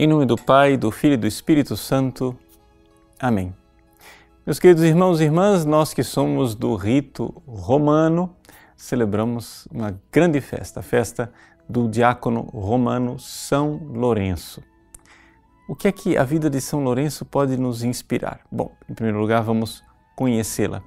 Em nome do Pai, do Filho e do Espírito Santo. Amém. Meus queridos irmãos e irmãs, nós que somos do rito romano, celebramos uma grande festa, a festa do diácono romano São Lourenço. O que é que a vida de São Lourenço pode nos inspirar? Bom, em primeiro lugar, vamos conhecê-la.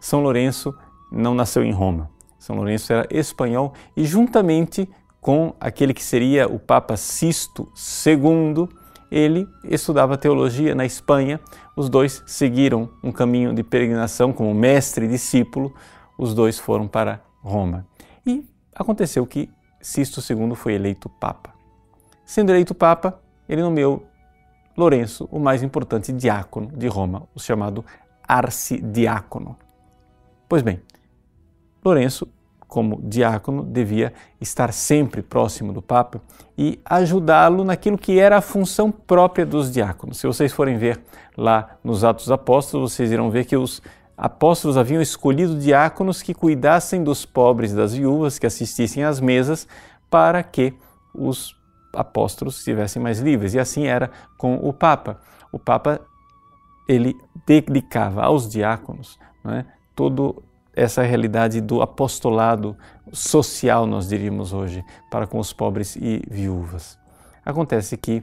São Lourenço não nasceu em Roma. São Lourenço era espanhol e, juntamente com aquele que seria o Papa Sisto II, ele estudava teologia na Espanha. Os dois seguiram um caminho de peregrinação como mestre e discípulo. Os dois foram para Roma. E aconteceu que Sisto II foi eleito Papa. Sendo eleito Papa, ele nomeou Lourenço o mais importante diácono de Roma, o chamado arcidiácono. Pois bem, Lourenço como diácono, devia estar sempre próximo do Papa e ajudá-lo naquilo que era a função própria dos diáconos. Se vocês forem ver lá nos Atos Apóstolos, vocês irão ver que os apóstolos haviam escolhido diáconos que cuidassem dos pobres das viúvas, que assistissem às mesas, para que os apóstolos estivessem mais livres. E assim era com o Papa. O Papa ele dedicava aos diáconos é, todo essa realidade do apostolado social, nós diríamos hoje, para com os pobres e viúvas. Acontece que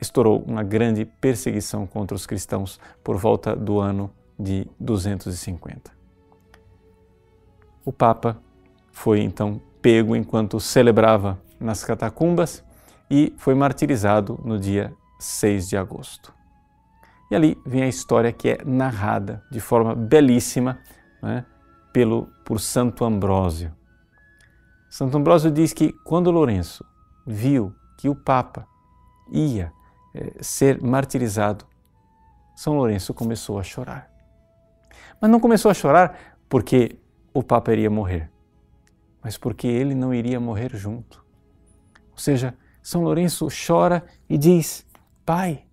estourou uma grande perseguição contra os cristãos por volta do ano de 250. O Papa foi então pego enquanto celebrava nas catacumbas e foi martirizado no dia 6 de agosto. E ali vem a história que é narrada de forma belíssima né, pelo, por Santo Ambrósio. Santo Ambrósio diz que quando Lourenço viu que o Papa ia é, ser martirizado, São Lourenço começou a chorar. Mas não começou a chorar porque o Papa iria morrer, mas porque ele não iria morrer junto. Ou seja, São Lourenço chora e diz: Pai,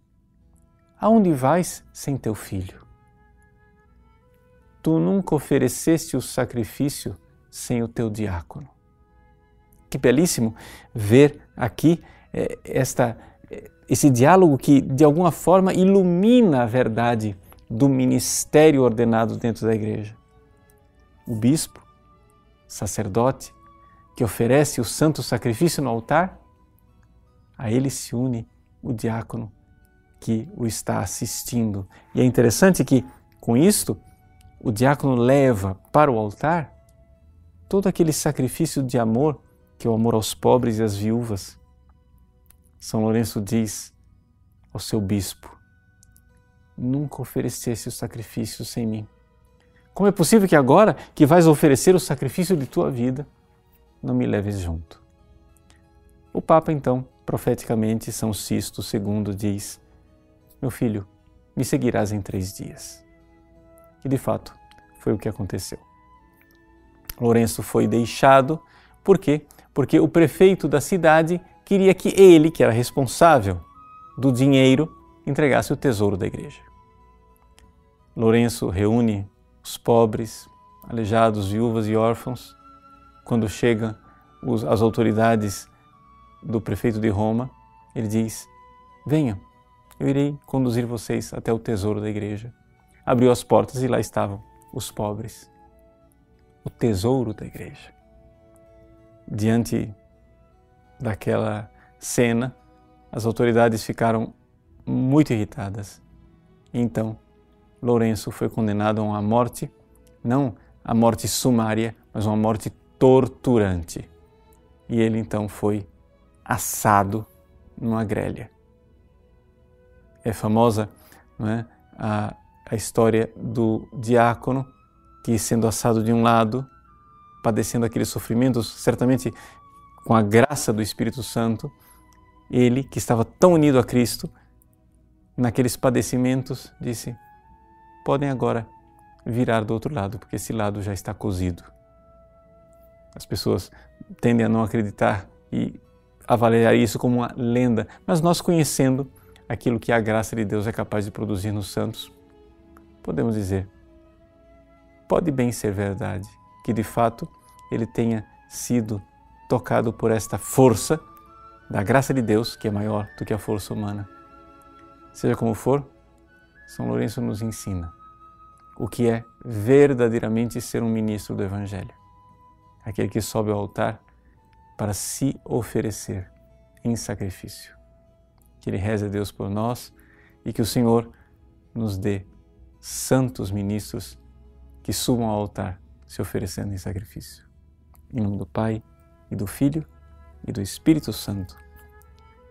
aonde vais sem teu filho? Tu nunca ofereceste o sacrifício sem o teu diácono. Que belíssimo ver aqui é, esta, é, esse diálogo que de alguma forma ilumina a verdade do ministério ordenado dentro da igreja. O bispo, sacerdote, que oferece o santo sacrifício no altar, a ele se une o diácono que o está assistindo. E é interessante que, com isto, o diácono leva para o altar todo aquele sacrifício de amor, que é o amor aos pobres e às viúvas. São Lourenço diz ao seu bispo: Nunca oferecesse o sacrifício sem mim. Como é possível que agora que vais oferecer o sacrifício de tua vida, não me leves junto? O Papa, então, profeticamente, São Sisto II, diz: Meu filho, me seguirás em três dias. E de fato, foi o que aconteceu. Lourenço foi deixado, por quê? Porque o prefeito da cidade queria que ele, que era responsável do dinheiro, entregasse o tesouro da igreja. Lourenço reúne os pobres, aleijados, viúvas e órfãos. Quando chegam as autoridades do prefeito de Roma, ele diz: Venham, eu irei conduzir vocês até o tesouro da igreja abriu as portas e lá estavam os pobres, o tesouro da igreja. Diante daquela cena, as autoridades ficaram muito irritadas. Então, Lourenço foi condenado a uma morte, não a morte sumária, mas uma morte torturante. E ele então foi assado numa grelha. É famosa é, a a história do diácono que, sendo assado de um lado, padecendo aqueles sofrimentos, certamente com a graça do Espírito Santo, ele, que estava tão unido a Cristo, naqueles padecimentos, disse: podem agora virar do outro lado, porque esse lado já está cozido. As pessoas tendem a não acreditar e avaliar isso como uma lenda, mas nós conhecendo aquilo que a graça de Deus é capaz de produzir nos santos, podemos dizer, pode bem ser verdade que de fato ele tenha sido tocado por esta força da graça de Deus, que é maior do que a força humana. Seja como for, São Lourenço nos ensina o que é verdadeiramente ser um ministro do Evangelho. Aquele que sobe ao altar para se oferecer em sacrifício. Que Ele reze a Deus por nós e que o Senhor nos dê santos ministros que subam ao altar se oferecendo em sacrifício. Em nome do Pai, e do Filho, e do Espírito Santo.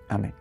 Amém.